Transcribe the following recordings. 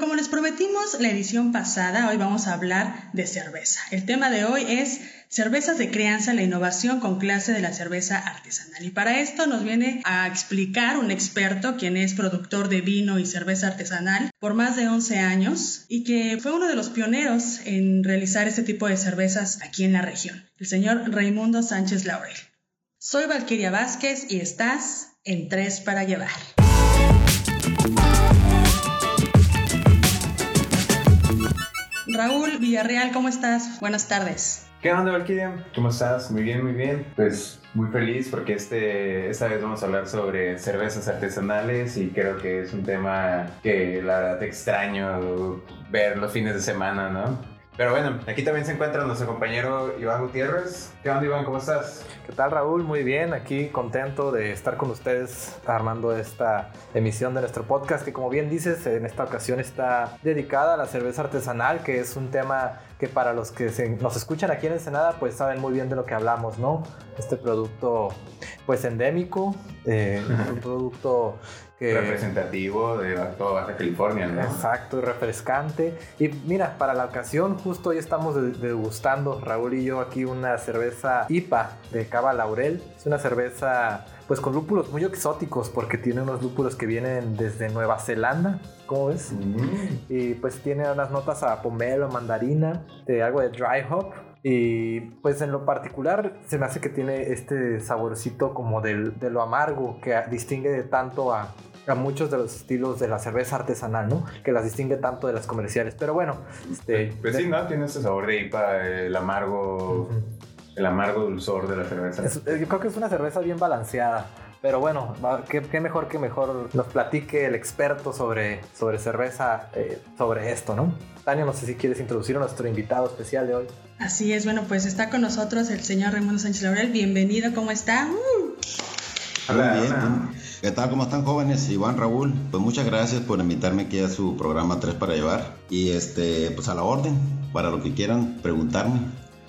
Como les prometimos la edición pasada, hoy vamos a hablar de cerveza. El tema de hoy es cervezas de crianza, la innovación con clase de la cerveza artesanal. Y para esto nos viene a explicar un experto, quien es productor de vino y cerveza artesanal por más de 11 años y que fue uno de los pioneros en realizar este tipo de cervezas aquí en la región, el señor Raimundo Sánchez Laurel. Soy Valquiria Vázquez y estás en Tres para Llevar. Raúl Villarreal, ¿cómo estás? Buenas tardes. ¿Qué onda, Valkyria? ¿Cómo estás? Muy bien, muy bien. Pues muy feliz porque este, esta vez vamos a hablar sobre cervezas artesanales y creo que es un tema que la verdad te extraño ver los fines de semana, ¿no? Pero bueno, aquí también se encuentra nuestro compañero Iván Gutiérrez. ¿Qué onda, Iván? ¿Cómo estás? ¿Qué tal, Raúl? Muy bien, aquí contento de estar con ustedes armando esta emisión de nuestro podcast que, como bien dices, en esta ocasión está dedicada a la cerveza artesanal, que es un tema que para los que nos escuchan aquí en Ensenada, pues saben muy bien de lo que hablamos, ¿no? Este producto, pues endémico, eh, un producto representativo de toda Baja California, ¿no? Exacto, refrescante. Y mira, para la ocasión, justo hoy estamos degustando, Raúl y yo, aquí una cerveza IPA de Cava Laurel. Es una cerveza, pues con lúpulos muy exóticos, porque tiene unos lúpulos que vienen desde Nueva Zelanda. ¿Cómo ves? Mm. Y pues tiene unas notas a pomelo, mandarina, de algo de dry hop. Y pues en lo particular se me hace que tiene este saborcito como de lo amargo que distingue de tanto a, a muchos de los estilos de la cerveza artesanal, ¿no? Que las distingue tanto de las comerciales. Pero bueno, este... Pues sí, ¿no? Tiene ese sabor de IPA, el amargo... El amargo dulzor de la cerveza. yo creo que es una cerveza bien balanceada. Pero bueno, qué, mejor que mejor nos platique el experto sobre, sobre cerveza, eh, sobre esto, ¿no? Tania, no sé si quieres introducir a nuestro invitado especial de hoy. Así es, bueno, pues está con nosotros el señor Raimundo Sánchez Laurel. Bienvenido, ¿cómo está? Hola, bien. ¿Qué tal? ¿Cómo están jóvenes? Iván, Raúl, pues muchas gracias por invitarme aquí a su programa 3 para llevar. Y este, pues a la orden, para lo que quieran preguntarme.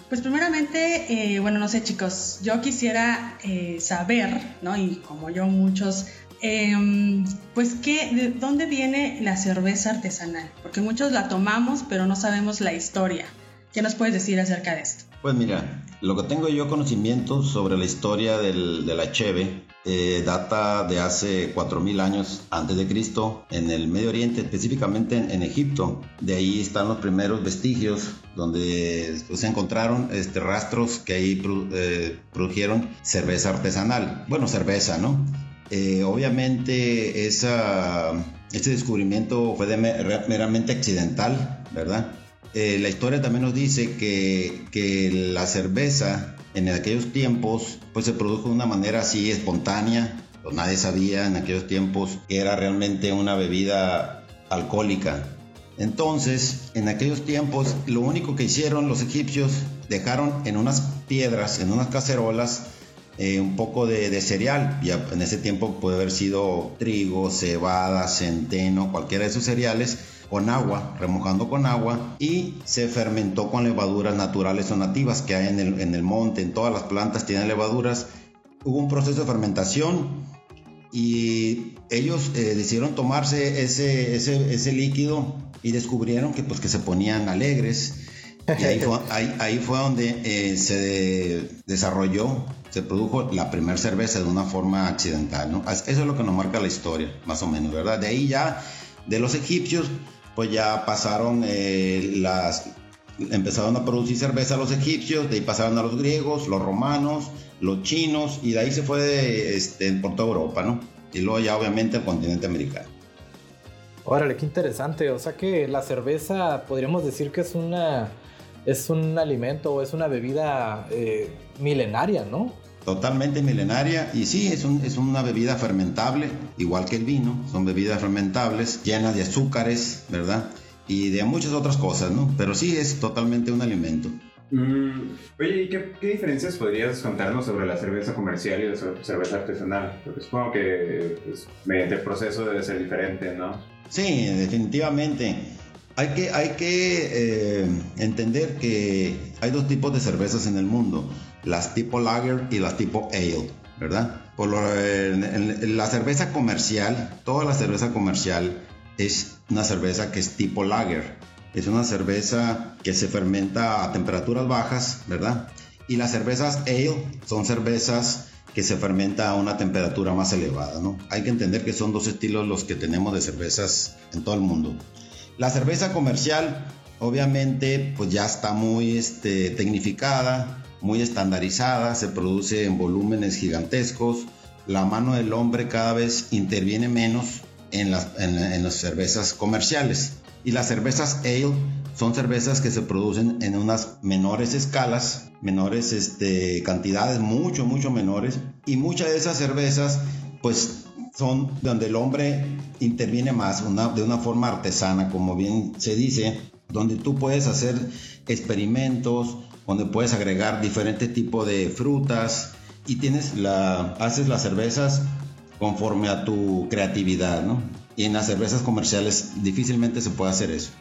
Pues primeramente, eh, bueno, no sé chicos, yo quisiera eh, saber, ¿no? Y como yo muchos, em, pues ¿qué, de dónde viene la cerveza artesanal, porque muchos la tomamos, pero no sabemos la historia. ¿Qué nos puedes decir acerca de esto? Pues mira, lo que tengo yo conocimiento sobre la historia del, de la cheve eh, data de hace 4.000 años antes de Cristo en el Medio Oriente, específicamente en, Egipto. De ahí están los primeros vestigios donde pues, se encontraron este, rastros que ahí eh, produjeron cerveza artesanal. Bueno, cerveza, ¿no? Eh, obviamente esa, este descubrimiento fue meramente accidental, ¿verdad? la historia también nos dice que, que la cerveza en aquellos tiempos pues se produjo de una manera así espontánea, pues nadie sabía en aquellos tiempos que era realmente una bebida alcohólica. Entonces, en aquellos tiempos, lo único que hicieron los egipcios, dejaron en unas piedras, en unas cacerolas, eh, un poco de, de, cereal. Ya en ese tiempo puede haber sido trigo, cebada, centeno, cualquiera de esos cereales con agua, remojando con agua y se fermentó con levaduras naturales o nativas que hay en el, en el monte, en todas las plantas tienen levaduras. Hubo un proceso de fermentación y ellos eh, decidieron tomarse ese, ese, ese, líquido y descubrieron que, pues, que se ponían alegres. Y ahí fue, ahí, fue donde eh, se desarrolló, se produjo la primera cerveza de una forma accidental. ¿no? Eso es lo que nos marca la historia, más o menos, ¿verdad? De ahí ya, de los egipcios, pues ya pasaron eh, las empezaron a producir cerveza los egipcios, de ahí pasaron a los griegos, los romanos, los chinos y de ahí se fue este, por toda Europa, ¿no? Y luego ya obviamente al continente americano. Órale, qué interesante. O sea que la cerveza podríamos decir que es una es un alimento o es una bebida eh, milenaria, ¿no? Totalmente milenaria y sí, es, es una bebida fermentable, igual que el vino, son bebidas fermentables llenas de azúcares, ¿verdad? Y de muchas otras cosas, ¿no? Pero sí es totalmente un alimento. Mm, oye, ¿y qué, diferencias podrías contarnos sobre la cerveza comercial y la cerveza artesanal? Porque supongo que pues, mediante el proceso debe ser diferente, ¿no? Sí, definitivamente. Hay que, hay que eh, entender que hay dos tipos de cervezas en el mundo las tipo lager y las tipo ale, ¿verdad? Por la cerveza comercial, toda la cerveza comercial es una cerveza que es tipo lager. Es una cerveza que se fermenta a temperaturas bajas, ¿verdad? Y las cervezas ale son cervezas que se fermenta a una temperatura más elevada, ¿no? Hay que entender que son dos estilos los que tenemos de cervezas en todo el mundo. La cerveza comercial, obviamente, pues ya está muy este, tecnificada, muy estandarizada, se produce en volúmenes gigantescos, la mano del hombre cada vez interviene menos en las, en, las cervezas comerciales. Y las cervezas ale son cervezas que se producen en unas menores escalas, menores este, cantidades, mucho, mucho menores. Y muchas de esas cervezas, pues son donde el hombre interviene más, una, de una forma artesana, como bien se dice, donde tú puedes hacer experimentos, donde puedes agregar diferentes tipos de frutas y tienes la, haces las cervezas conforme a tu creatividad, ¿no? Y en las cervezas comerciales difícilmente se puede hacer eso.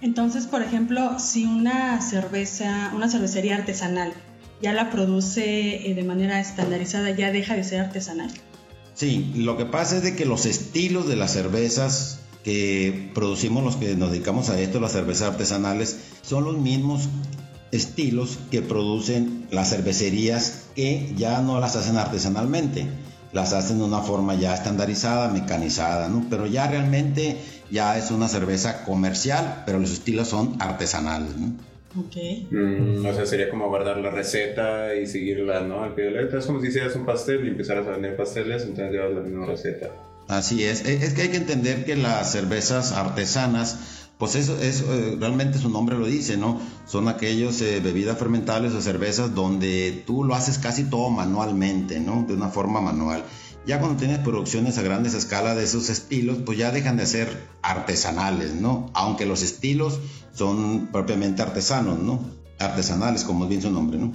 Entonces, por ejemplo, si una cerveza, una cervecería artesanal ya la produce eh, de manera estandarizada, ya deja de ser artesanal. Sí, lo que pasa es de que los estilos de las cervezas que producimos los que nos dedicamos a esto, las cervezas artesanales, son los mismos estilos que producen las cervecerías que ya no las hacen artesanalmente las hacen de una forma ya estandarizada, mecanizada, ¿no? Pero ya realmente ya es una cerveza comercial, pero los estilos son artesanales, ¿no? Ok. Mm, o sea, sería como guardar la receta y seguirla, ¿no? Al pie de la letra. Es como si hicieras un pastel y empezaras a vender pasteles, entonces llevas la misma receta. Así es. Es que hay que entender que las cervezas artesanas pues eso, eh, realmente su nombre lo dice, ¿no? Son aquellos eh, bebidas fermentables o cervezas donde tú lo haces casi todo manualmente, ¿no? De una forma manual. Ya cuando tienes producciones a grandes escalas de esos estilos, pues ya dejan de ser artesanales, ¿no? Aunque los estilos son propiamente artesanos, ¿no? Artesanales, como es bien su nombre, ¿no?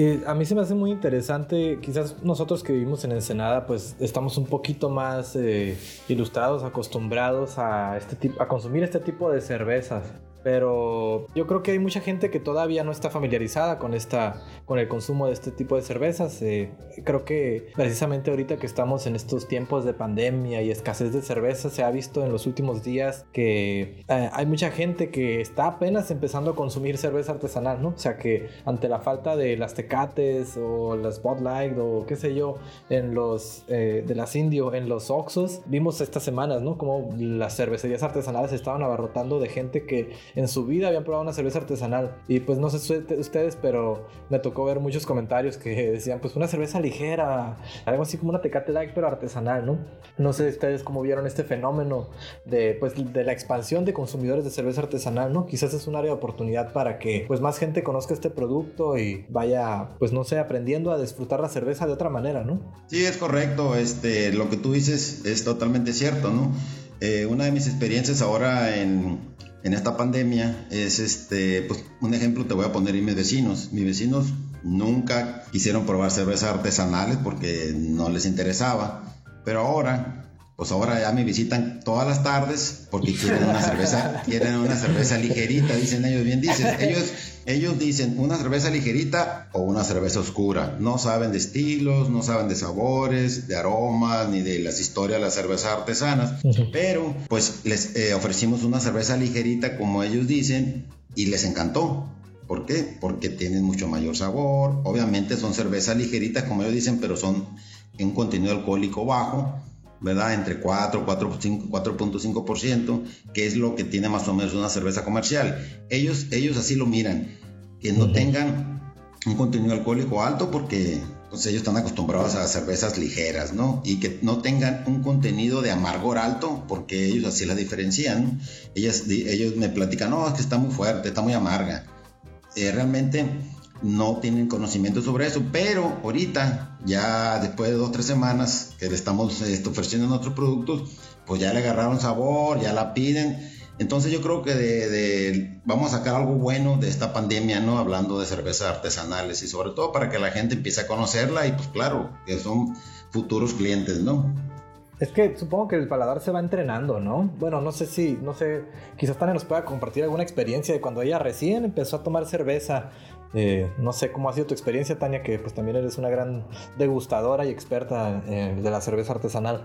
Eh, a mí se me hace muy interesante, quizás nosotros que vivimos en Ensenada, pues estamos un poquito más eh, ilustrados, acostumbrados a, este a consumir este tipo de cervezas. Pero yo creo que hay mucha gente que todavía no está familiarizada con, esta, con el consumo de este tipo de cervezas. Eh, creo que precisamente ahorita que estamos en estos tiempos de pandemia y escasez de cerveza, se ha visto en los últimos días que eh, hay mucha gente que está apenas empezando a consumir cerveza artesanal, ¿no? O sea que ante la falta de las tecates o las Bud o qué sé yo, en los eh, de las Indio, en los Oxos, vimos estas semanas, ¿no? Como las cervecerías artesanales estaban abarrotando de gente que en su vida habían probado una cerveza artesanal. Y pues no sé ustedes, pero me tocó ver muchos comentarios que decían, pues una cerveza ligera, algo así como una Tecate Light, pero artesanal, ¿no? No sé ustedes cómo vieron este fenómeno de, pues, de la expansión de consumidores de cerveza artesanal, ¿no? Quizás es un área de oportunidad para que pues más gente conozca este producto y vaya, pues no sé, aprendiendo a disfrutar la cerveza de otra manera, ¿no? Sí, es correcto. Este, lo que tú dices es totalmente cierto, ¿no? Eh, una de mis experiencias ahora en, en esta pandemia es este, pues un ejemplo te voy a poner y mis vecinos. Mis vecinos nunca quisieron probar cervezas artesanales porque no les interesaba, pero ahora pues ahora ya me visitan todas las tardes porque quieren una cerveza, quieren una cerveza ligerita, dicen ellos, bien dicen, ellos, ellos dicen una cerveza ligerita o una cerveza oscura, no saben de estilos, no saben de sabores, de aromas, ni de las historias de las cervezas artesanas, pero pues les eh, ofrecimos una cerveza ligerita como ellos dicen y les encantó. ¿Por qué? Porque tienen mucho mayor sabor, obviamente son cervezas ligeritas como ellos dicen, pero son en un contenido alcohólico bajo ¿verdad? Entre 4, 4.5%, que es lo que tiene más o menos una cerveza comercial. Ellos, ellos así lo miran, que no tengan un contenido alcohólico alto porque pues, ellos están acostumbrados a cervezas ligeras, ¿no? Y que no tengan un contenido de amargor alto porque ellos así la diferencian, Ellas, ellos me platican, no, es que está muy fuerte, está muy amarga. Eh, realmente no tienen conocimiento sobre eso, pero ahorita, ya después de dos o tres semanas que le estamos este, ofreciendo nuestros productos, pues ya le agarraron sabor, ya la piden. Entonces yo creo que de, vamos a sacar algo bueno de esta pandemia, ¿no? Hablando de cervezas artesanales y sobre todo para que la gente empiece a conocerla y pues claro, que son futuros clientes, ¿no? Es que supongo que el paladar se va entrenando, ¿no? Bueno, no sé si, no sé, quizás Tania nos pueda compartir alguna experiencia de cuando ella recién empezó a tomar cerveza eh, no sé cómo ha sido tu experiencia, Tania, que pues también eres una gran degustadora y experta eh, de la cerveza artesanal.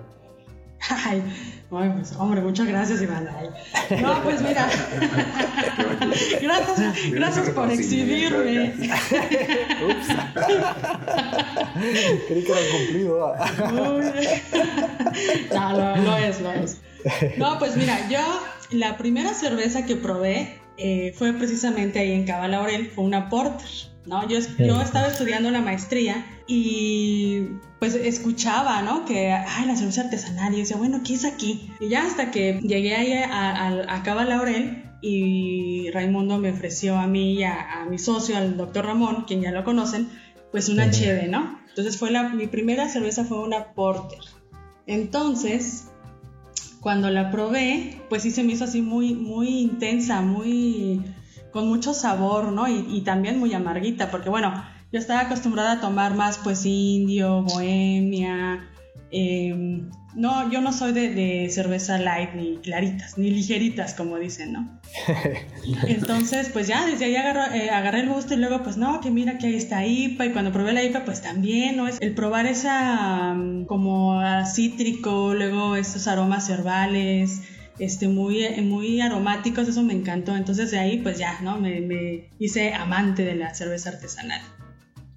Ay, pues, hombre, muchas gracias, Iván. No, pues mira. gracias, gracias por exhibirme. Ups. Creí que era cumplido. no, no, no es, no es. No, pues mira, yo la primera cerveza que probé eh, fue precisamente ahí en Cava Laurel, fue una Porter. ¿no? Yo, yo estaba estudiando la maestría y pues escuchaba, ¿no? Que, ay, la cerveza artesanal. Y yo decía, bueno, ¿qué es aquí? Y ya hasta que llegué ahí a, a, Cava Laurel y Raimundo me ofreció a mí y a, mi socio, al doctor Ramón, quien ya lo conocen, pues una cheve, ¿no? Entonces fue la, mi primera cerveza fue una Porter. Entonces, cuando la probé, pues sí se me hizo así muy, muy intensa, muy con mucho sabor, ¿no? Y, también muy amarguita, porque bueno, yo estaba acostumbrada a tomar más pues indio, bohemia. Em, no, yo no soy de, cerveza light, ni claritas, ni ligeritas, como dicen, ¿no? Entonces, pues ya, desde ahí eh, agarré el gusto y luego, pues no, que mira que ahí está IPA, y cuando probé la IPA, pues también, ¿no? Es el probar esa mm, como cítrico, luego esos aromas herbales, este, muy, muy aromáticos, eso me encantó. Entonces de ahí pues ya, ¿no? Me, hice amante de la cerveza artesanal.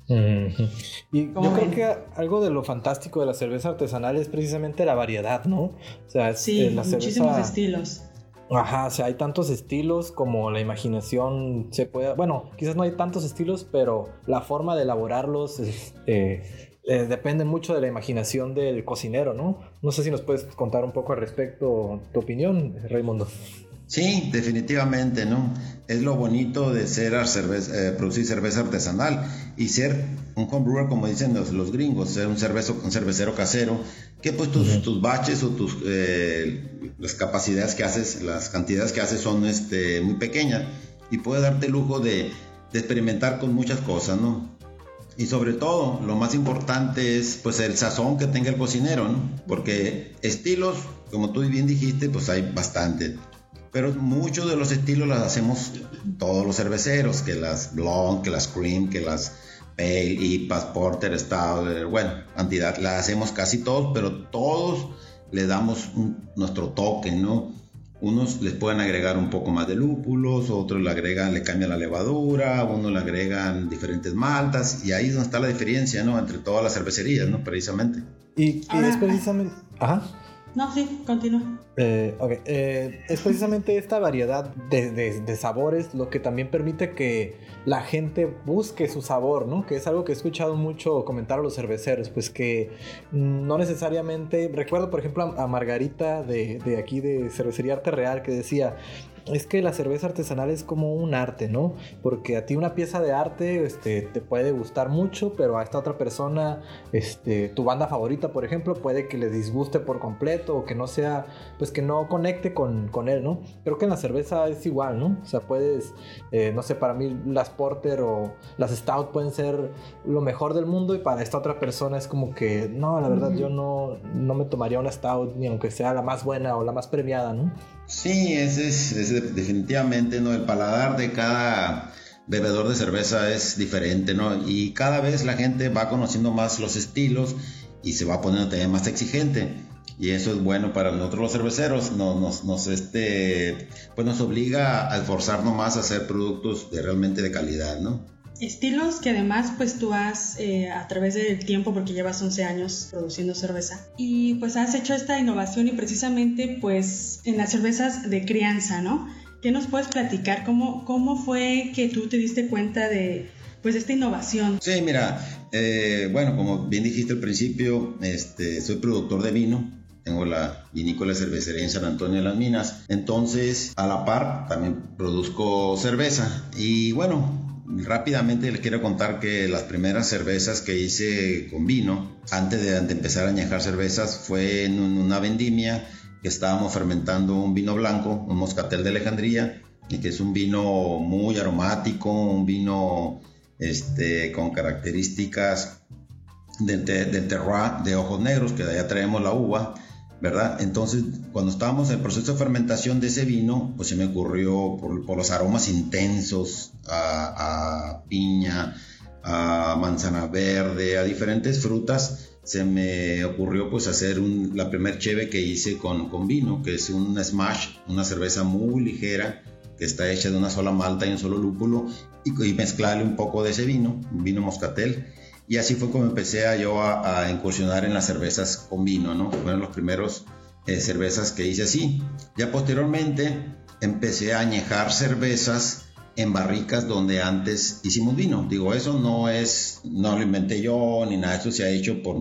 Y yo creo que algo de lo fantástico de la cerveza artesanal es precisamente la variedad, ¿no? O sea, sí, eh, muchísimos estilos. Ajá, o sea, hay tantos estilos como la imaginación se puede... Bueno, quizás no hay tantos estilos, pero la forma de elaborarlos es, eh, eh, depende mucho de la imaginación del cocinero, ¿no? No sé si nos puedes contar un poco al respecto tu opinión, Raimundo. Sí, definitivamente, ¿no? Es lo bonito de ser cerveza, eh, producir cerveza artesanal y ser un homebrewer, como dicen los, gringos, ser un, cervezo, un cervecero casero, que pues tus, tus baches o tus eh, las capacidades que haces, las cantidades que haces son este, muy pequeñas y puedes darte el lujo de, de experimentar con muchas cosas, ¿no? Y sobre todo, lo más importante es pues el sazón que tenga el cocinero, ¿no? Porque estilos, como tú bien dijiste, pues hay bastante. Pero muchos de los estilos las hacemos todos los cerveceros, que las blonde, que las cream, que las pale, IPAs, porter, stout, bueno, cantidad, las hacemos casi todos, pero todos le damos nuestro toque, ¿no? Unos les pueden agregar un poco más de lúpulos, otros le agregan, le cambian la levadura, unos le agregan diferentes maltas, y ahí es donde está la diferencia, ¿no? Entre todas las cervecerías, ¿no? Precisamente. Y, es precisamente... Ajá. No, sí, continúa. Eh, eh, es precisamente esta variedad de, sabores lo que también permite que la gente busque su sabor, ¿no? Que es algo que he escuchado mucho comentar a los cerveceros, pues que no necesariamente... Recuerdo, por ejemplo, a, Margarita de, de aquí de Cervecería Arte Real que decía, es que la cerveza artesanal es como un arte, ¿no? Porque a ti una pieza de arte este, te puede gustar mucho, pero a esta otra persona, este, tu banda favorita, por ejemplo, puede que le disguste por completo o que no sea, pues que no conecte con, con él, ¿no? Creo que en la cerveza es igual, ¿no? O sea, puedes, eh, no sé, para mí las Porter o las Stout pueden ser lo mejor del mundo y para esta otra persona es como que, no, la verdad yo no, no me tomaría una Stout ni aunque sea la más buena o la más premiada, ¿no? Sí, ese es, definitivamente, ¿no? El paladar de cada bebedor de cerveza es diferente, ¿no? Y cada vez la gente va conociendo más los estilos y se va poniendo también más exigente. Y eso es bueno para nosotros los cerveceros, nos, nos, este, pues nos obliga a esforzarnos más a hacer productos de realmente de calidad, ¿no? Estilos que además pues tú has eh, a través del tiempo, porque llevas 11 años produciendo cerveza, y pues has hecho esta innovación y precisamente pues en las cervezas de crianza, ¿no? ¿Qué nos puedes platicar? ¿Cómo, cómo fue que tú te diste cuenta de pues esta innovación? Sí, mira, eh, bueno, como bien dijiste al principio, este, soy productor de vino, tengo la vinícola cervecería en San Antonio de las Minas. Entonces, a la par, también produzco cerveza. Y bueno, rápidamente les quiero contar que las primeras cervezas que hice con vino, antes de, empezar a añejar cervezas, fue en una vendimia que estábamos fermentando un vino blanco, un moscatel de Alejandría, que es un vino muy aromático, un vino este, con características del, del terroir de ojos negros, que de allá traemos la uva ¿verdad? Entonces, cuando estábamos en el proceso de fermentación de ese vino, pues se me ocurrió por, los aromas intensos a, piña, a manzana verde, a diferentes frutas, se me ocurrió pues hacer la primer cheve que hice con, vino, que es un smash, una cerveza muy ligera que está hecha de una sola malta y un solo lúpulo y, mezclarle un poco de ese vino, un vino moscatel. Y así fue como empecé a yo a, incursionar en las cervezas con vino, ¿no? Fueron los primeros eh, cervezas que hice así. Ya posteriormente empecé a añejar cervezas en barricas donde antes hicimos vino. Digo, eso no es, no lo inventé yo ni nada, eso se ha hecho por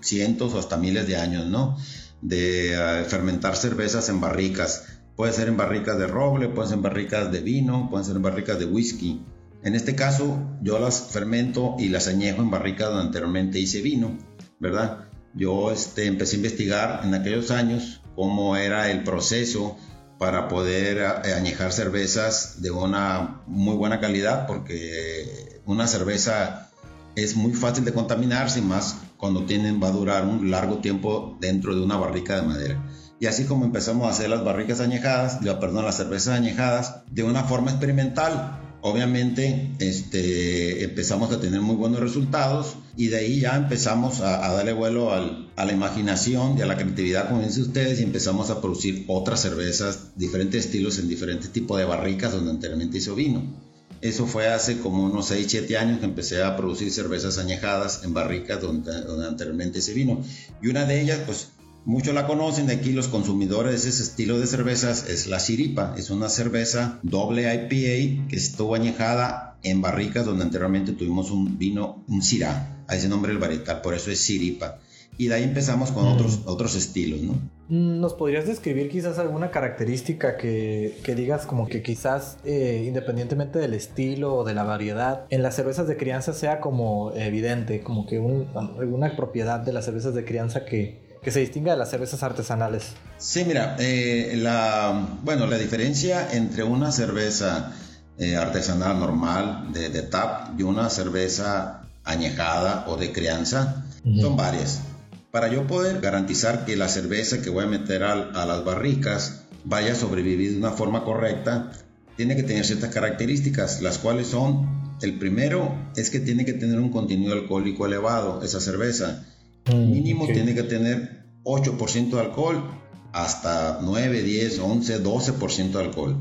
cientos o hasta miles de años, ¿no? De eh, fermentar cervezas en barricas. Puede ser en barricas de roble, puede ser en barricas de vino, pueden ser en barricas de whisky. En este caso, yo las fermento y las añejo en barricas donde anteriormente hice vino, ¿verdad? Yo este, empecé a investigar en aquellos años cómo era el proceso para poder eh, añejar cervezas de una muy buena calidad porque una cerveza es muy fácil de contaminarse más cuando tienen va a durar un largo tiempo dentro de una barrica de madera. Y así como empezamos a hacer las barricas añejadas, perdón, las cervezas añejadas de una forma experimental, obviamente este, empezamos a tener muy buenos resultados y de ahí ya empezamos a, darle vuelo a la imaginación y a la creatividad, como dicen ustedes, y empezamos a producir otras cervezas, diferentes estilos en diferentes tipos de barricas donde anteriormente hizo vino. Eso fue hace como unos 6, 7 años que empecé a producir cervezas añejadas en barricas donde, donde anteriormente hice vino. Y una de ellas, pues Muchos la conocen de aquí los consumidores de ese estilo de cervezas es la Siripa. Es una cerveza doble IPA que estuvo añejada en barricas donde anteriormente tuvimos un vino, un Syrah. A ese nombre el varietal, por eso es Siripa. Y de ahí empezamos con otros, otros estilos, ¿no? ¿Nos podrías describir quizás alguna característica que, que digas como que quizás eh, independientemente del estilo o de la variedad, en las cervezas de crianza sea como evidente, como que alguna propiedad de las cervezas de crianza que, que se distinga de las cervezas artesanales? Sí, mira, eh, la, bueno, la diferencia entre una cerveza eh, artesanal normal de, tap y una cerveza añejada o de crianza son varias. Para yo poder garantizar que la cerveza que voy a meter a, a las barricas vaya a sobrevivir de una forma correcta, tiene que tener ciertas características, las cuales son, el primero es que tiene que tener un contenido alcohólico elevado, esa cerveza. Mm, Mínimo tiene que tener 8% de alcohol hasta 9, 10, 11, 12% de alcohol.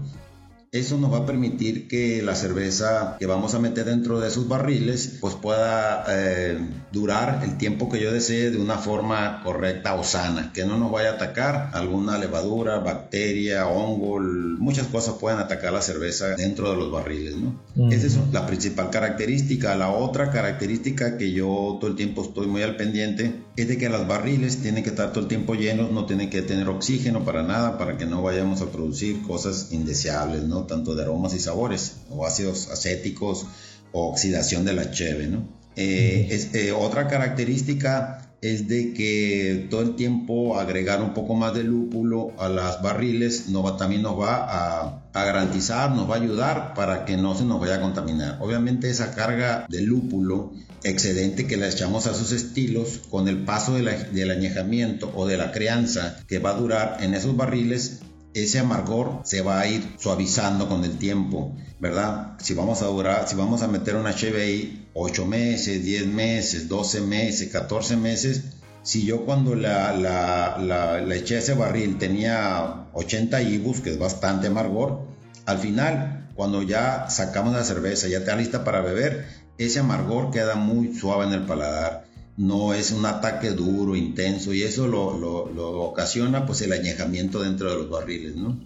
Eso nos va a permitir que la cerveza que vamos a meter dentro de esos barriles pues pueda eh, durar el tiempo que yo desee de una forma correcta o sana, que no nos vaya a atacar alguna levadura, bacteria, hongo, muchas cosas pueden atacar la cerveza dentro de los barriles, ¿no? Esa es la principal característica. La otra característica que yo todo el tiempo estoy muy al pendiente es de que los barriles tienen que estar todo el tiempo llenos, no tienen que tener oxígeno para nada, para que no vayamos a producir cosas indeseables, ¿no? Tanto de aromas y sabores, o ácidos acéticos, o oxidación de la cheve, ¿no? Eh, es, eh, otra característica es de que todo el tiempo agregar un poco más de lúpulo a las barriles no va, también nos va a, garantizar, nos va a ayudar para que no se nos vaya a contaminar. Obviamente esa carga de lúpulo excedente que le echamos a sus estilos con el paso del añejamiento o de la crianza que va a durar en esos barriles ese amargor se va a ir suavizando con el tiempo, ¿verdad? Si vamos a durar, si vamos a meter una HBI 8 meses, 10 meses, 12 meses, 14 meses, si yo cuando la, la, eché ese barril tenía 80 ibus, que es bastante amargor, al final, cuando ya sacamos la cerveza, ya está lista para beber, ese amargor queda muy suave en el paladar no es un ataque duro, intenso, y eso lo, ocasiona pues el añejamiento dentro de los barriles, ¿no?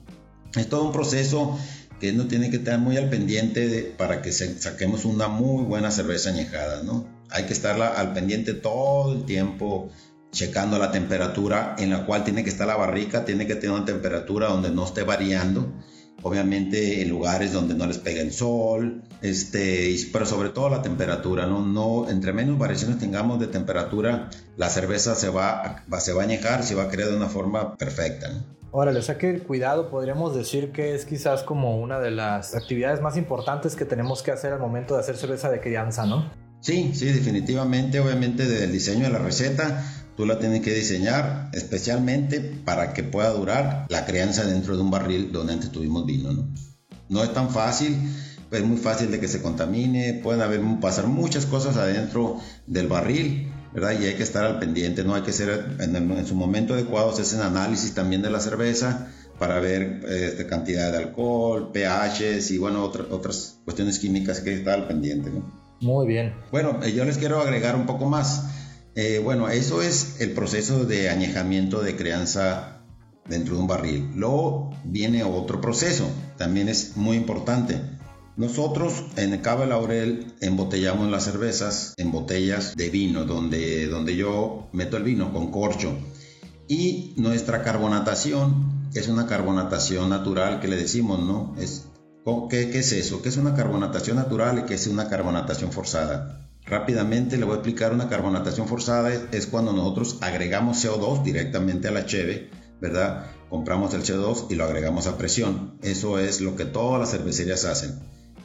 Es todo un proceso que uno tiene que estar muy al pendiente para que saquemos una muy buena cerveza añejada, ¿no? Hay que estar al pendiente todo el tiempo, checando la temperatura en la cual tiene que estar la barrica, tiene que tener una temperatura donde no esté variando obviamente en lugares donde no les pega el sol, este, pero sobre todo la temperatura, ¿no? no entre menos variaciones tengamos de temperatura, la cerveza se va, va, se va a añejar, se va a crear de una forma perfecta. ¿no? Órale, o sea que el cuidado podríamos decir que es quizás como una de las actividades más importantes que tenemos que hacer al momento de hacer cerveza de crianza, ¿no? Sí, sí, definitivamente, obviamente desde el diseño de la receta, Tú la tienes que diseñar especialmente para que pueda durar la crianza dentro de un barril donde antes tuvimos vino. No, no es tan fácil, es muy fácil de que se contamine, pueden haber pasar muchas cosas adentro del barril ¿verdad? Y hay que estar al pendiente, ¿no? Hay que ser en, su momento adecuado, se hacen análisis también de la cerveza para ver este, cantidad de alcohol, pHs y bueno, otras cuestiones químicas que hay que estar al pendiente, ¿no? Muy bien. Bueno, eh, yo les quiero agregar un poco más. Eh, bueno, eso es el proceso de añejamiento de crianza dentro de un barril. Luego viene otro proceso, también es muy importante. Nosotros en Cava Laurel embotellamos las cervezas en botellas de vino, donde, donde yo meto el vino con corcho. Y nuestra carbonatación es una carbonatación natural que le decimos, ¿no? Es, ¿qué, ¿Qué es eso? ¿Qué es una carbonatación natural y qué es una carbonatación forzada? Rápidamente le voy a explicar una carbonatación forzada es, cuando nosotros agregamos CO2 directamente a la cheve, ¿verdad? Compramos el CO2 y lo agregamos a presión. Eso es lo que todas las cervecerías hacen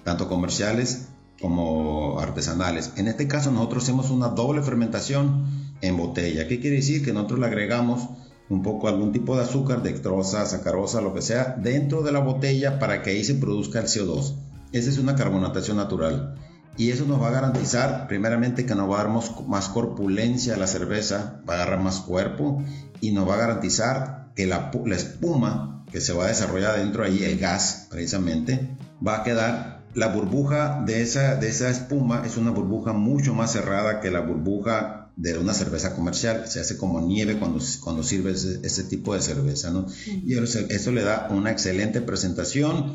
tanto comerciales como artesanales. En este caso nosotros hacemos una doble fermentación en botella. ¿Qué quiere decir? Que nosotros le agregamos un poco algún tipo de azúcar, dextrosa, sacarosa, lo que sea, dentro de la botella para que ahí se produzca el CO2. Esa es una carbonatación natural. Y eso nos va a garantizar, primeramente, que nos va a dar más corpulencia a la cerveza, va a agarrar más cuerpo y nos va a garantizar que la, la espuma que se va a desarrollar dentro ahí, el gas precisamente, va a quedar la burbuja de esa, de esa espuma es una burbuja mucho más cerrada que la burbuja de una cerveza comercial. Se hace como nieve cuando, cuando sirves ese, tipo de cerveza, ¿no? Y eso, le da una excelente presentación,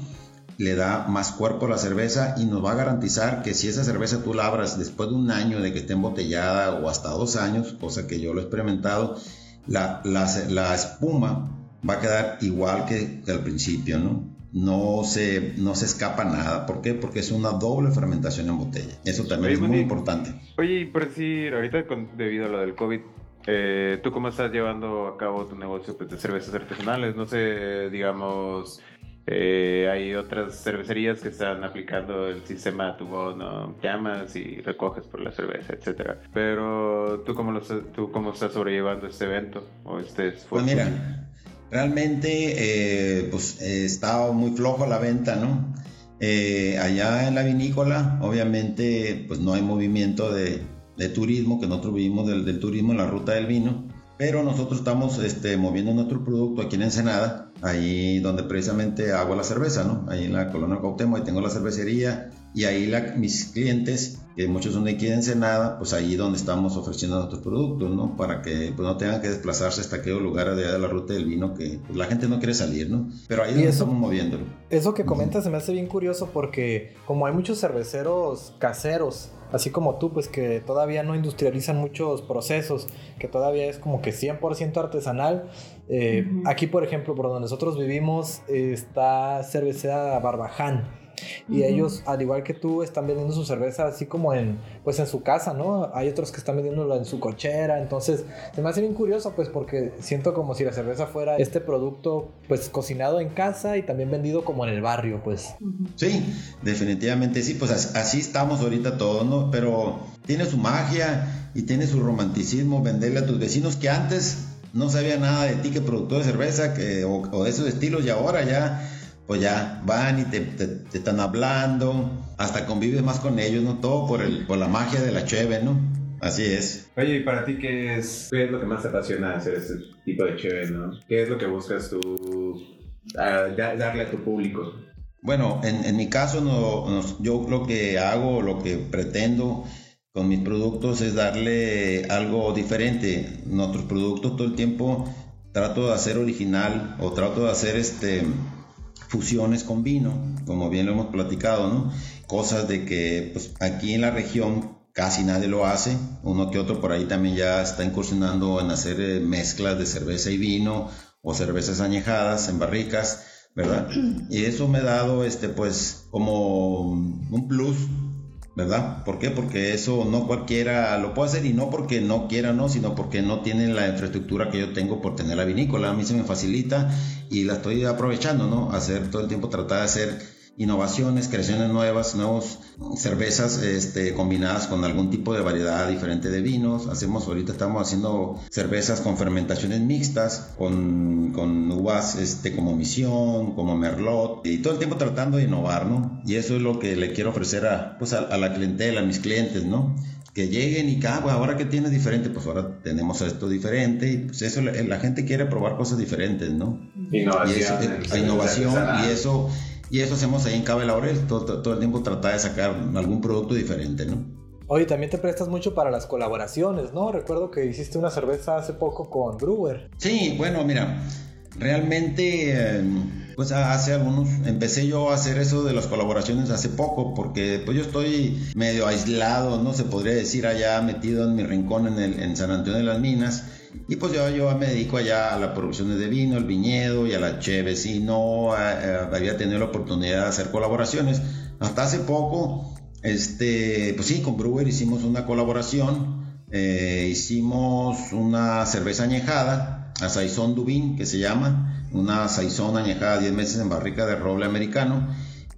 le da más cuerpo a la cerveza y nos va a garantizar que si esa cerveza tú la abras después de un año de que esté embotellada o hasta dos años, cosa que yo lo he experimentado, la, la, espuma va a quedar igual que, que al principio, ¿no? no se, no se escapa nada. ¿Por qué? Porque es una doble fermentación en botella. Eso también es muy importante. Oye, y por decir, ahorita debido a lo del COVID, eh, ¿tú cómo estás llevando a cabo tu negocio pues, de cervezas artesanales? No sé, digamos, eh, hay otras cervecerías que están aplicando el sistema tu ¿no? Llamas y recoges por la cerveza, etcétera. Pero ¿tú cómo, lo, tú cómo estás sobrellevando este evento o este esfuerzo? Pues mira, Realmente, eh, pues estaba muy flojo la venta, ¿no? Eh, allá en la vinícola, obviamente, pues no hay movimiento de, turismo, que nosotros vivimos del, turismo en la ruta del vino, pero nosotros estamos este, moviendo nuestro producto aquí en Ensenada, ahí donde precisamente hago la cerveza, ¿no? Ahí en la colonia Cautemo, ahí tengo la cervecería, y ahí mis clientes, que muchos son de aquí de Ensenada, pues ahí donde estamos ofreciendo nuestros productos, ¿no? Para que pues, no tengan que desplazarse hasta aquel lugar de, de la ruta del vino que pues, la gente no quiere salir, ¿no? Pero ahí estamos moviéndolo. Eso que comentas se me hace bien curioso porque como hay muchos cerveceros caseros, así como tú, pues que todavía no industrializan muchos procesos, que todavía es como que 100% artesanal. Eh, aquí, por ejemplo, por donde nosotros vivimos, está cervecera Barbaján y ellos, al igual que tú, están vendiendo su cerveza así como en, pues en su casa, ¿no? Hay otros que están vendiéndolo en su cochera. Entonces, se me hace bien curioso, pues, porque siento como si la cerveza fuera este producto, pues, cocinado en casa y también vendido como en el barrio, pues. Sí, definitivamente sí, pues así estamos ahorita todos, ¿no? Pero tiene su magia y tiene su romanticismo venderle a tus vecinos que antes no sabía nada de ti que productor de cerveza que, o, o de esos estilos y ahora ya pues ya van y te, están hablando, hasta convives más con ellos, ¿no? Todo por, el, por la magia de la cheve, ¿no? Así es. Oye, ¿y para ti qué es, qué es lo que más te apasiona hacer este tipo de cheve, ¿no? ¿Qué es lo que buscas tú darle a tu público? Bueno, en, en mi caso, no, yo lo que hago, lo que pretendo con mis productos es darle algo diferente. Nuestros productos todo el tiempo trato de hacer original o trato de hacer este fusiones con vino, como bien lo hemos platicado, ¿no? Cosas de que pues, aquí en la región casi nadie lo hace, uno que otro por ahí también ya está incursionando en hacer eh, mezclas de cerveza y vino o cervezas añejadas en barricas, ¿verdad? Y eso me ha dado este pues como un plus ¿verdad? ¿Por qué? Porque eso no cualquiera lo puede hacer y no porque no quiera, no, sino porque no tienen la infraestructura que yo tengo por tener la vinícola. A mí se me facilita y la estoy aprovechando, ¿no? Hacer todo el tiempo, tratar de hacer innovaciones, creaciones nuevas, nuevos cervezas este, combinadas con algún tipo de variedad diferente de vinos. Hacemos, ahorita estamos haciendo cervezas con fermentaciones mixtas, con, con uvas este, como Misión, como Merlot, y todo el tiempo tratando de innovar, ¿no? Y eso es lo que le quiero ofrecer a, pues a, la clientela, a mis clientes, ¿no? que lleguen y que, ah, pues ahora que tienes diferente, pues ahora tenemos esto diferente y pues eso, la, gente quiere probar cosas diferentes, ¿no? Innovación. Y innovación y eso, y eso hacemos ahí en Cabe Laurel, todo, todo el tiempo tratar de sacar algún producto diferente, ¿no? Oye, también te prestas mucho para las colaboraciones, ¿no? Recuerdo que hiciste una cerveza hace poco con Brewer. Sí, bueno, mira, realmente... Em, pues hace algunos, empecé yo a hacer eso de las colaboraciones hace poco, porque pues yo estoy medio aislado, no se podría decir allá metido en mi rincón en, el, en San Antonio de las Minas. Y pues yo, yo me dedico allá a la producción de vino, el viñedo y a la cheve, y no había tenido la oportunidad de hacer colaboraciones. Hasta hace poco, este, pues sí, con Brewer hicimos una colaboración, eh, hicimos una cerveza añejada, a Saison Dubin, que se llama, una saison añejada 10 meses en barrica de roble americano.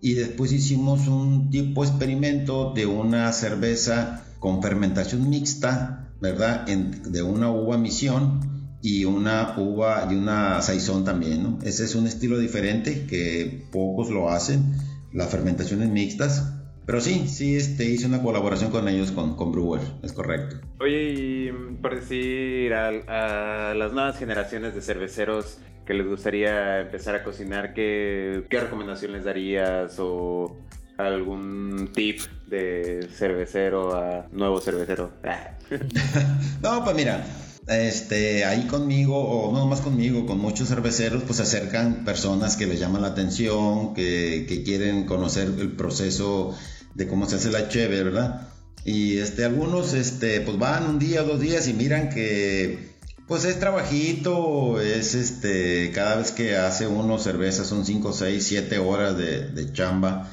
Y después hicimos un tipo experimento de una cerveza con fermentación mixta, ¿verdad? de una uva misión y una uva y una saison también, ¿no? Ese es un estilo diferente que pocos lo hacen, las fermentaciones mixtas. Pero sí, sí, este, hice una colaboración con ellos, con, con Brewer, es correcto. Oye, y por decir a, a las nuevas generaciones de cerveceros, que les gustaría empezar a cocinar, ¿qué, qué recomendación les darías o algún tip de cervecero a nuevo cervecero? no, pues mira, este, ahí conmigo, o no más conmigo, con muchos cerveceros, pues se acercan personas que les llaman la atención, que, que quieren conocer el proceso de cómo se hace la cheve, ¿verdad? Y este, algunos este, pues van un día o dos días y miran que pues es trabajito, es este, cada vez que hace uno cerveza son 5, 6, 7 horas de, chamba.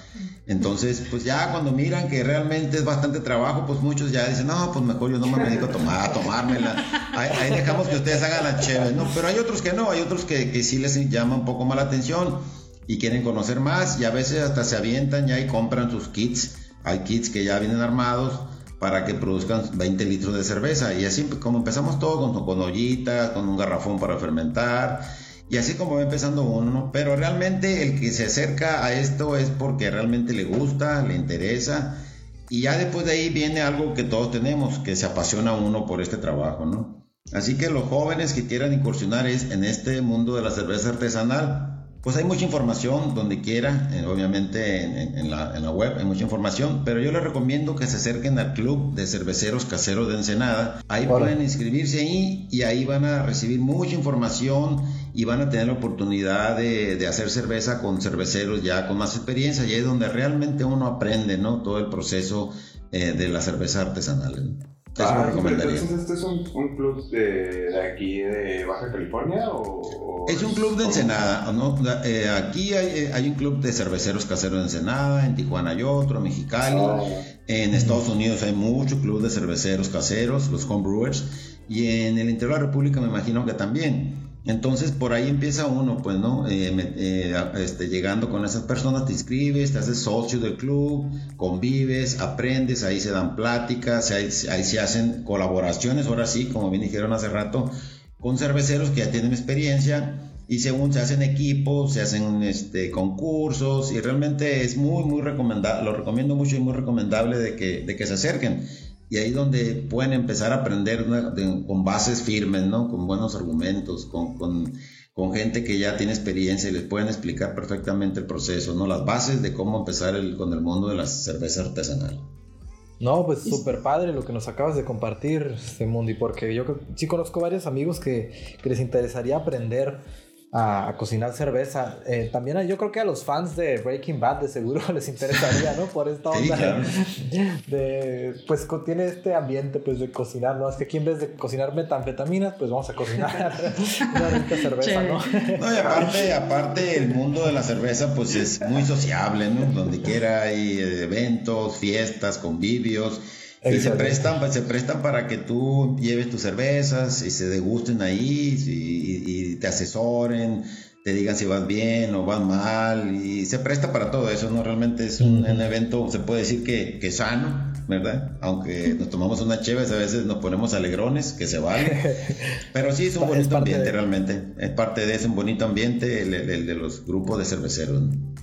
Entonces, pues ya cuando miran que realmente es bastante trabajo, pues muchos ya dicen, no, pues mejor yo no me dedico a tomar, a tomármela. Ahí, dejamos que ustedes hagan la chévere, ¿no? Pero hay otros que no, hay otros que, que sí les llama un poco más la atención y quieren conocer más y a veces hasta se avientan ya y compran sus kits. Hay kits que ya vienen armados para que produzcan 20 litros de cerveza. Y así como empezamos todo con, con ollitas, con un garrafón para fermentar, y así como va empezando uno, pero realmente el que se acerca a esto es porque realmente le gusta, le interesa, y ya después de ahí viene algo que todos tenemos, que se apasiona uno por este trabajo, ¿no? Así que los jóvenes que quieran incursionar en este mundo de la cerveza artesanal, pues hay mucha información donde quiera, eh, obviamente en, la, web hay mucha información, pero yo les recomiendo que se acerquen al Club de Cerveceros Caseros de Ensenada. Ahí pueden inscribirse ahí y ahí van a recibir mucha información y van a tener la oportunidad de, hacer cerveza con cerveceros ya con más experiencia y ahí es donde realmente uno aprende ¿no? todo el proceso eh, de la cerveza artesanal. Ah, entonces, ¿este es un, club de, aquí de Baja California o...? es un club de Ensenada. ¿no? Eh, aquí hay, hay, un club de cerveceros caseros de Ensenada, en Tijuana hay otro, Mexicali. Ah. En Estados Unidos hay muchos clubes de cerveceros caseros, los homebrewers. Y en el interior de la República me imagino que también. Entonces por ahí empieza uno, pues, ¿no? Eh, eh, este, llegando con esas personas, te inscribes, te haces socio del club, convives, aprendes, ahí se dan pláticas, ahí, se hacen colaboraciones, ahora sí, como bien dijeron hace rato, con cerveceros que ya tienen experiencia y según se hacen equipos, se hacen este, concursos y realmente es muy, muy recomendable, lo recomiendo mucho y muy recomendable de que, de que se acerquen y ahí donde pueden empezar a aprender con bases firmes, ¿no? Con buenos argumentos, con, con, con, gente que ya tiene experiencia y les pueden explicar perfectamente el proceso, ¿no? Las bases de cómo empezar el, con el mundo de la cerveza artesanal. No, pues súper padre lo que nos acabas de compartir, Mundi, porque yo sí conozco varios amigos que, que les interesaría aprender a, cocinar cerveza. Eh, también yo creo que a los fans de Breaking Bad de seguro les interesaría, ¿no? Por esta onda de, pues tiene este ambiente pues de cocinar, ¿no? Es que aquí en vez de cocinar metanfetaminas, pues vamos a cocinar una rica cerveza, ¿no? No, y aparte, aparte el mundo de la cerveza pues es muy sociable, ¿no? Donde quiera hay eventos, fiestas, convivios y se prestan, se prestan para que tú lleves tus cervezas y se degusten ahí y, te asesoren, te digan si vas bien o vas mal y se presta para todo eso, ¿no? Realmente es un, evento, se puede decir que, que, sano, ¿verdad? Aunque nos tomamos una chévere, a veces nos ponemos alegrones, que se vale. Pero sí es un bonito ambiente realmente. Es parte de ese un bonito ambiente el, de los grupos de cerveceros.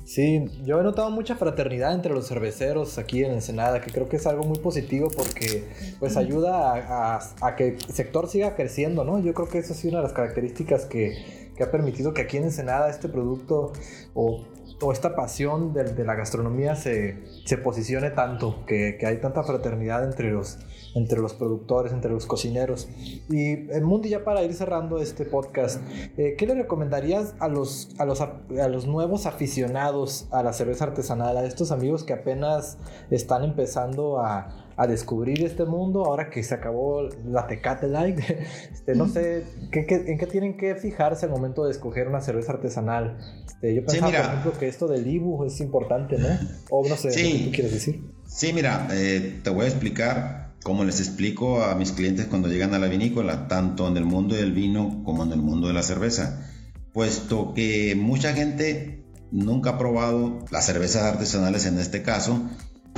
Sí, yo he notado mucha fraternidad entre los cerveceros aquí en Ensenada, que creo que es algo muy positivo porque pues ayuda a, que el sector siga creciendo, ¿no? Yo creo que esa ha sido una de las características que, que ha permitido que aquí en Ensenada este producto o o esta pasión de, la gastronomía se, se posicione tanto, que, que, hay tanta fraternidad entre los, entre los productores, entre los cocineros. Y Mundi, ya para ir cerrando este podcast, eh, ¿qué le recomendarías a los, a, los, a los nuevos aficionados a la cerveza artesanal, a estos amigos que apenas están empezando a a descubrir este mundo ahora que se acabó la Tecate Light. Este, no sé, ¿qué, en qué tienen que fijarse al momento de escoger una cerveza artesanal? Este, yo pensaba, por ejemplo, que esto del Ibu es importante, ¿no? O no sé, ¿qué tú quieres decir? Sí, mira, eh, te voy a explicar como les explico a mis clientes cuando llegan a la vinícola, tanto en el mundo del vino como en el mundo de la cerveza, puesto que mucha gente nunca ha probado las cervezas artesanales en este caso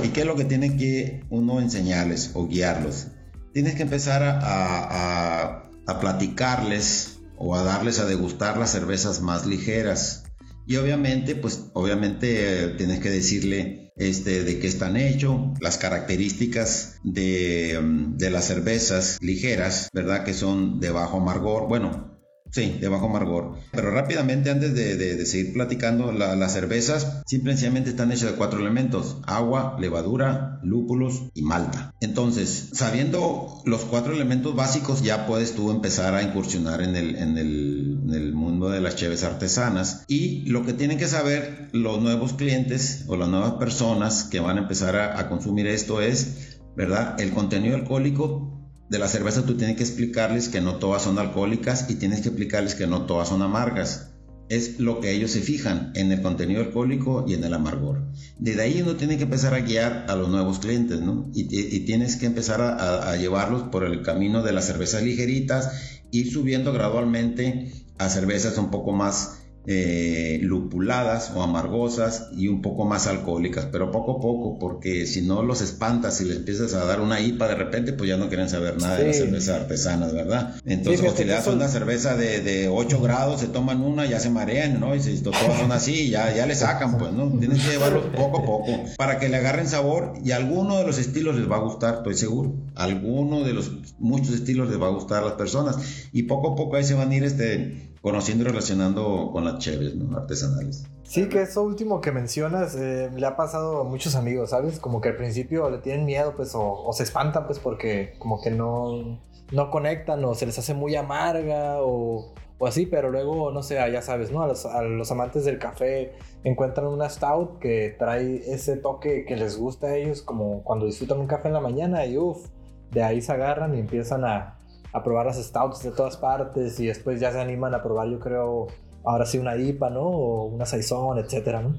¿Y qué es lo que tiene que uno enseñarles o guiarlos? Tienes que empezar a, platicarles o a darles a degustar las cervezas más ligeras. Y obviamente, pues obviamente tienes que decirle este, de qué están hechos, las características de, de, las cervezas ligeras, ¿verdad? Que son de bajo amargor. Bueno, Sí, de bajo amargor. Pero rápidamente, antes de, seguir platicando, las cervezas simplemente están hechas de cuatro elementos: agua, levadura, lúpulos y malta. Entonces, sabiendo los cuatro elementos básicos, ya puedes tú empezar a incursionar en el, en el, mundo de las cheves artesanas. Y lo que tienen que saber los nuevos clientes o las nuevas personas que van a empezar a consumir esto es, ¿verdad? El contenido alcohólico de la cerveza tú tienes que explicarles que no todas son alcohólicas y tienes que explicarles que no todas son amargas. Es lo que ellos se fijan en el contenido alcohólico y en el amargor. Desde ahí uno tiene que empezar a guiar a los nuevos clientes, ¿no? Y, tienes que empezar a, a, llevarlos por el camino de las cervezas ligeritas, ir subiendo gradualmente a cervezas un poco más eh, lupuladas o amargosas y un poco más alcohólicas, pero poco a poco, porque si no los espantas y les empiezas a dar una IPA de repente, pues ya no quieren saber nada de las cervezas artesanas, ¿verdad? Entonces, si le das una cerveza de, de 8 grados, se toman una, ya se marean, ¿no? Y si todas son así, ya, ya le sacan, pues, ¿no? Tienes que llevarlos poco a poco para que le agarren sabor y alguno de los estilos les va a gustar, estoy seguro. Alguno de los muchos estilos les va a gustar a las personas y poco a poco ahí se van a ir este conociendo y relacionando con las cheves ¿no? artesanales. Sí, que eso último que mencionas eh, le ha pasado a muchos amigos, ¿sabes? Como que al principio le tienen miedo, pues, o, se espantan, pues, porque como que no, no conectan o se les hace muy amarga o, o así, pero luego, no sé, ya sabes, ¿no? A los, a los, amantes del café encuentran una stout que trae ese toque que les gusta a ellos, como cuando disfrutan un café en la mañana y uff, de ahí se agarran y empiezan a, a probar las stouts de todas partes y después ya se animan a probar, yo creo, ahora sí una IPA, ¿no? O una Saison, etcétera, ¿no?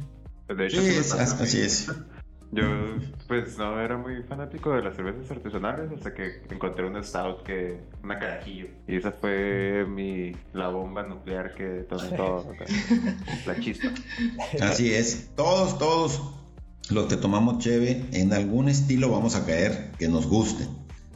Pues de hecho, sí, así es. Yo, pues, no era muy fanático de las cervezas artesanales hasta que encontré una stout que, una carajillo. Y esa fue mi, la bomba nuclear que detonó todo, la chispa. Así es. Todos, todos los que tomamos cheve, en algún estilo vamos a caer que nos guste,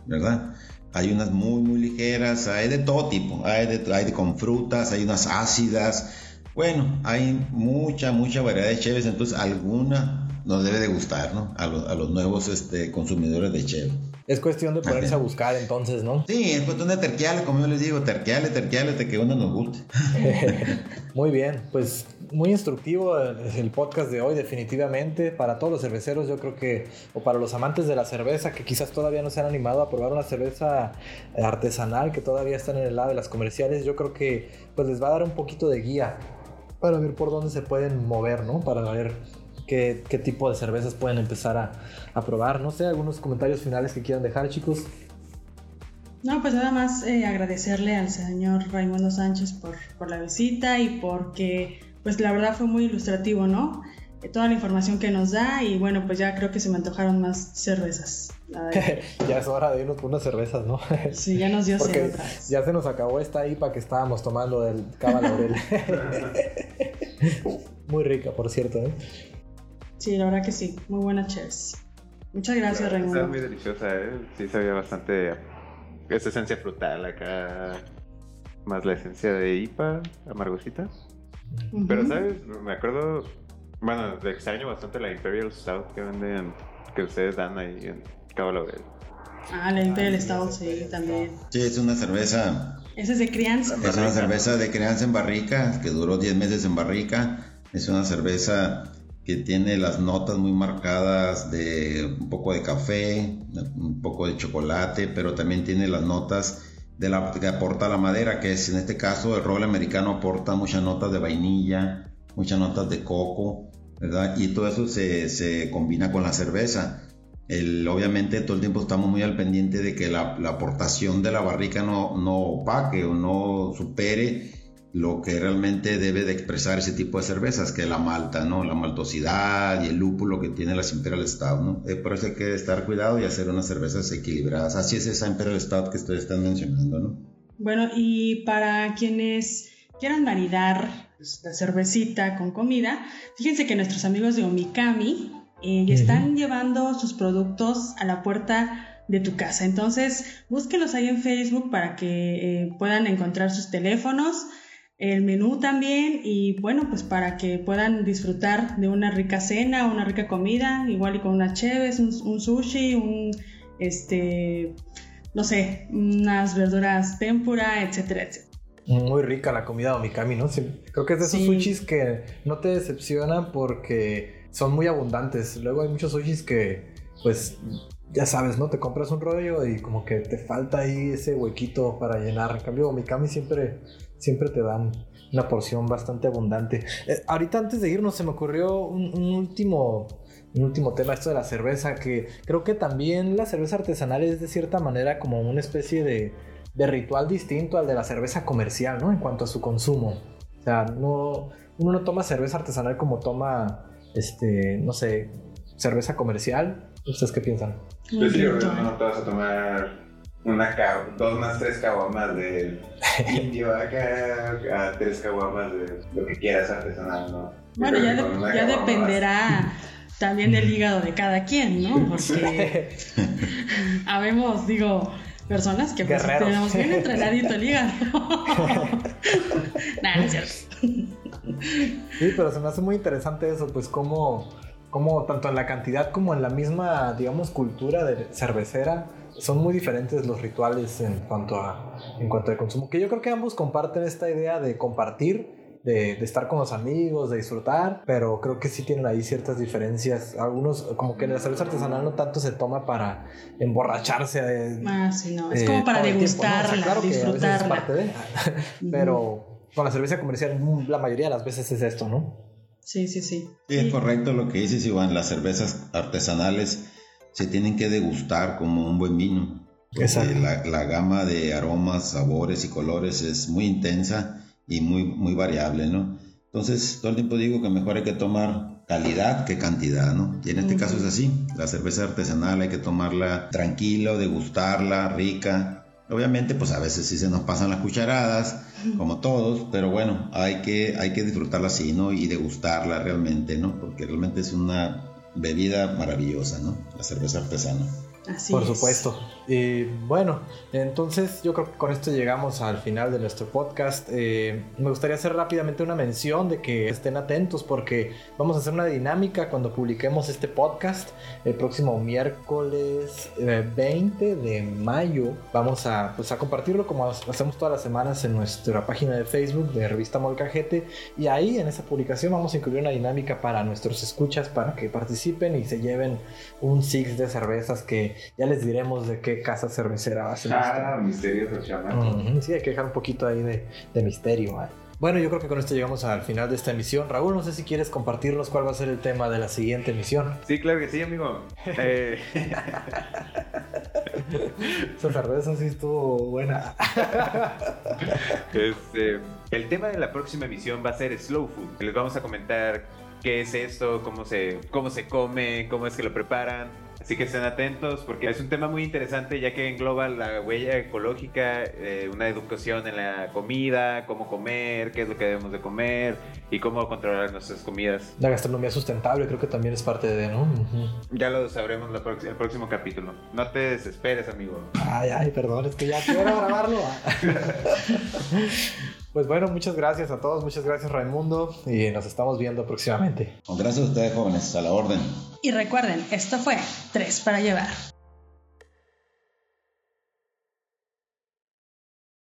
¿verdad? Hay unas muy, muy ligeras, hay de todo tipo. Hay de, hay de con frutas, hay unas ácidas. Bueno, hay mucha, mucha variedad de cheves, entonces alguna nos debe de gustar, ¿no? A, a los nuevos este, consumidores de cheve. Es cuestión de ponerse a buscar entonces, ¿no? Sí, es cuestión de terquearle, como yo les digo, terquearle, terquearle, de que uno nos guste. muy bien, pues muy instructivo el podcast de hoy, definitivamente. Para todos los cerveceros, yo creo que, o para los amantes de la cerveza, que quizás todavía no se han animado a probar una cerveza artesanal, que todavía están en el lado de las comerciales, yo creo que pues les va a dar un poquito de guía para ver por dónde se pueden mover, ¿no? Para ver qué, qué tipo de cervezas pueden empezar a, a, probar. No sé, algunos comentarios finales que quieran dejar, chicos. No, pues nada más eh, agradecerle al señor Raimundo Sánchez por, por la visita y porque pues la verdad fue muy ilustrativo, ¿no? Eh, toda la información que nos da y bueno, pues ya creo que se me antojaron más cervezas. ya es hora de irnos por unas cervezas, ¿no? sí, ya nos dio Porque Ya se nos acabó esta IPA que estábamos tomando del Cava Laurel. muy rica, por cierto, ¿eh? Sí, la verdad que sí, muy buena cheers. Muchas gracias, Raimundo. Está muy deliciosa, ¿eh? Sí, sabía bastante esa esencia frutal acá, más la esencia de IPA, amargosita. Pero, ¿sabes? Me acuerdo Bueno, extraño bastante la Imperial Stout que venden, que ustedes dan ahí en Cabo Laurel. Ah, la Imperial Stout, sí, también. Sí, es una cerveza. Esa es de crianza. Es una cerveza de crianza en barrica, que duró 10 meses en barrica. Es una cerveza que tiene las notas muy marcadas de un poco de café, un poco de chocolate, pero también tiene las notas de la que aporta la madera, que es en este caso el roble americano aporta muchas notas de vainilla, muchas notas de coco, ¿verdad? Y todo eso se, se combina con la cerveza. El, obviamente todo el tiempo estamos muy al pendiente de que la, la aportación de la barrica no, no opaque o no supere lo que realmente debe de expresar ese tipo de cervezas, que es la malta, ¿no? La maltosidad y el lúpulo que tiene las Imperial Stout, ¿no? Eh, por eso hay que estar cuidado y hacer unas cervezas equilibradas. Así es esa Imperial Stout que ustedes están mencionando, ¿no? Bueno, y para quienes quieran maridar pues, la cervecita con comida, fíjense que nuestros amigos de Omikami eh, están llevando sus productos a la puerta de tu casa. Entonces, búsquenlos ahí en Facebook para que eh, puedan encontrar sus teléfonos el menú también y bueno, pues para que puedan disfrutar de una rica cena, una rica comida, igual y con unas cheves, un, sushi, un este no sé, unas verduras tempura, etcétera, etcétera. Muy rica la comida de Omikami, ¿no? creo que es de esos sushis que no te decepcionan porque son muy abundantes. Luego hay muchos sushis que, pues, ya sabes, ¿no? Te compras un rollo y como que te falta ahí ese huequito para llenar. En cambio, Omikami siempre siempre te dan una porción bastante abundante. Eh, ahorita antes de irnos se me ocurrió un, último un último tema, esto de la cerveza, que creo que también la cerveza artesanal es de cierta manera como una especie de, de, ritual distinto al de la cerveza comercial, ¿no? En cuanto a su consumo. O sea, no, uno no toma cerveza artesanal como toma, este, no sé, cerveza comercial. ¿Ustedes qué piensan? Pues sí, no te vas a tomar una dos más tres caguamas de indio acá a tres caguamas de lo que quieras artesanal, ¿no? Bueno, ya, ya dependerá también del hígado de cada quien, ¿no? Porque habemos, digo, personas que pues, tenemos bien entrenadito el hígado. Nada, no es cierto. Sí, pero se me hace muy interesante eso, pues cómo, cómo tanto en la cantidad como en la misma, digamos, cultura de cervecera, son muy diferentes los rituales en cuanto a en cuanto al consumo que yo creo que ambos comparten esta idea de compartir de, de, estar con los amigos, de disfrutar, pero creo que sí tienen ahí ciertas diferencias. Algunos, como que en la cerveza artesanal no tanto se toma para emborracharse. De, ah, sí, no, es como para degustarla, disfrutarla. es parte de, pero con la cerveza comercial la mayoría de las veces es esto, ¿no? Sí, sí, sí. Sí, es correcto lo que dices, Iván. Las cervezas artesanales se tienen que degustar como un buen vino. La, la, gama de aromas, sabores y colores es muy intensa y muy, muy variable, ¿no? Entonces, todo el tiempo digo que mejor hay que tomar calidad que cantidad, ¿no? Y en este caso es así. La cerveza artesanal hay que tomarla tranquilo, degustarla, rica. Obviamente, pues a veces sí se nos pasan las cucharadas, como todos, pero bueno, hay que, hay que disfrutarla así, ¿no? Y degustarla realmente, ¿no? Porque realmente es una bebida maravillosa, ¿no? La cerveza artesana. Por supuesto. Y bueno, entonces yo creo que con esto llegamos al final de nuestro podcast. Eh, me gustaría hacer rápidamente una mención de que estén atentos porque vamos a hacer una dinámica cuando publiquemos este podcast el próximo miércoles 20 eh, de mayo. Vamos a, pues, a compartirlo como hacemos todas las semanas en nuestra página de Facebook de Revista Molcajete y ahí en esa publicación vamos a incluir una dinámica para nuestros escuchas para que participen y se lleven un six de cervezas que ya les diremos de qué casa cervecera va a ser. Ah, misterioso, chamaco. sí, hay que dejar un poquito ahí de, misterio. Bueno, yo creo que con esto llegamos al final de esta emisión. Raúl, no sé si quieres compartirnos cuál va a ser el tema de la siguiente emisión. Sí, claro que sí, amigo. eh... Esa cerveza sí estuvo buena. Este, el tema de la próxima emisión va a ser Slow Food. Les vamos a comentar qué es esto, cómo se, cómo se come, cómo es que lo preparan Así que estén atentos porque es un tema muy interesante ya que engloba la huella ecológica, eh, una educación en la comida, cómo comer, qué es lo que debemos de comer y cómo controlar nuestras comidas. La gastronomía sustentable creo que también es parte de, ¿no? Ya lo sabremos el próximo capítulo. No te desesperes, amigo. Ay, ay, perdón, es que ya quiero grabarlo. Pues bueno, muchas gracias a todos, muchas gracias Raimundo y nos estamos viendo próximamente. Gracias a ustedes jóvenes, a la orden. Y recuerden, esto fue Tres para llevar.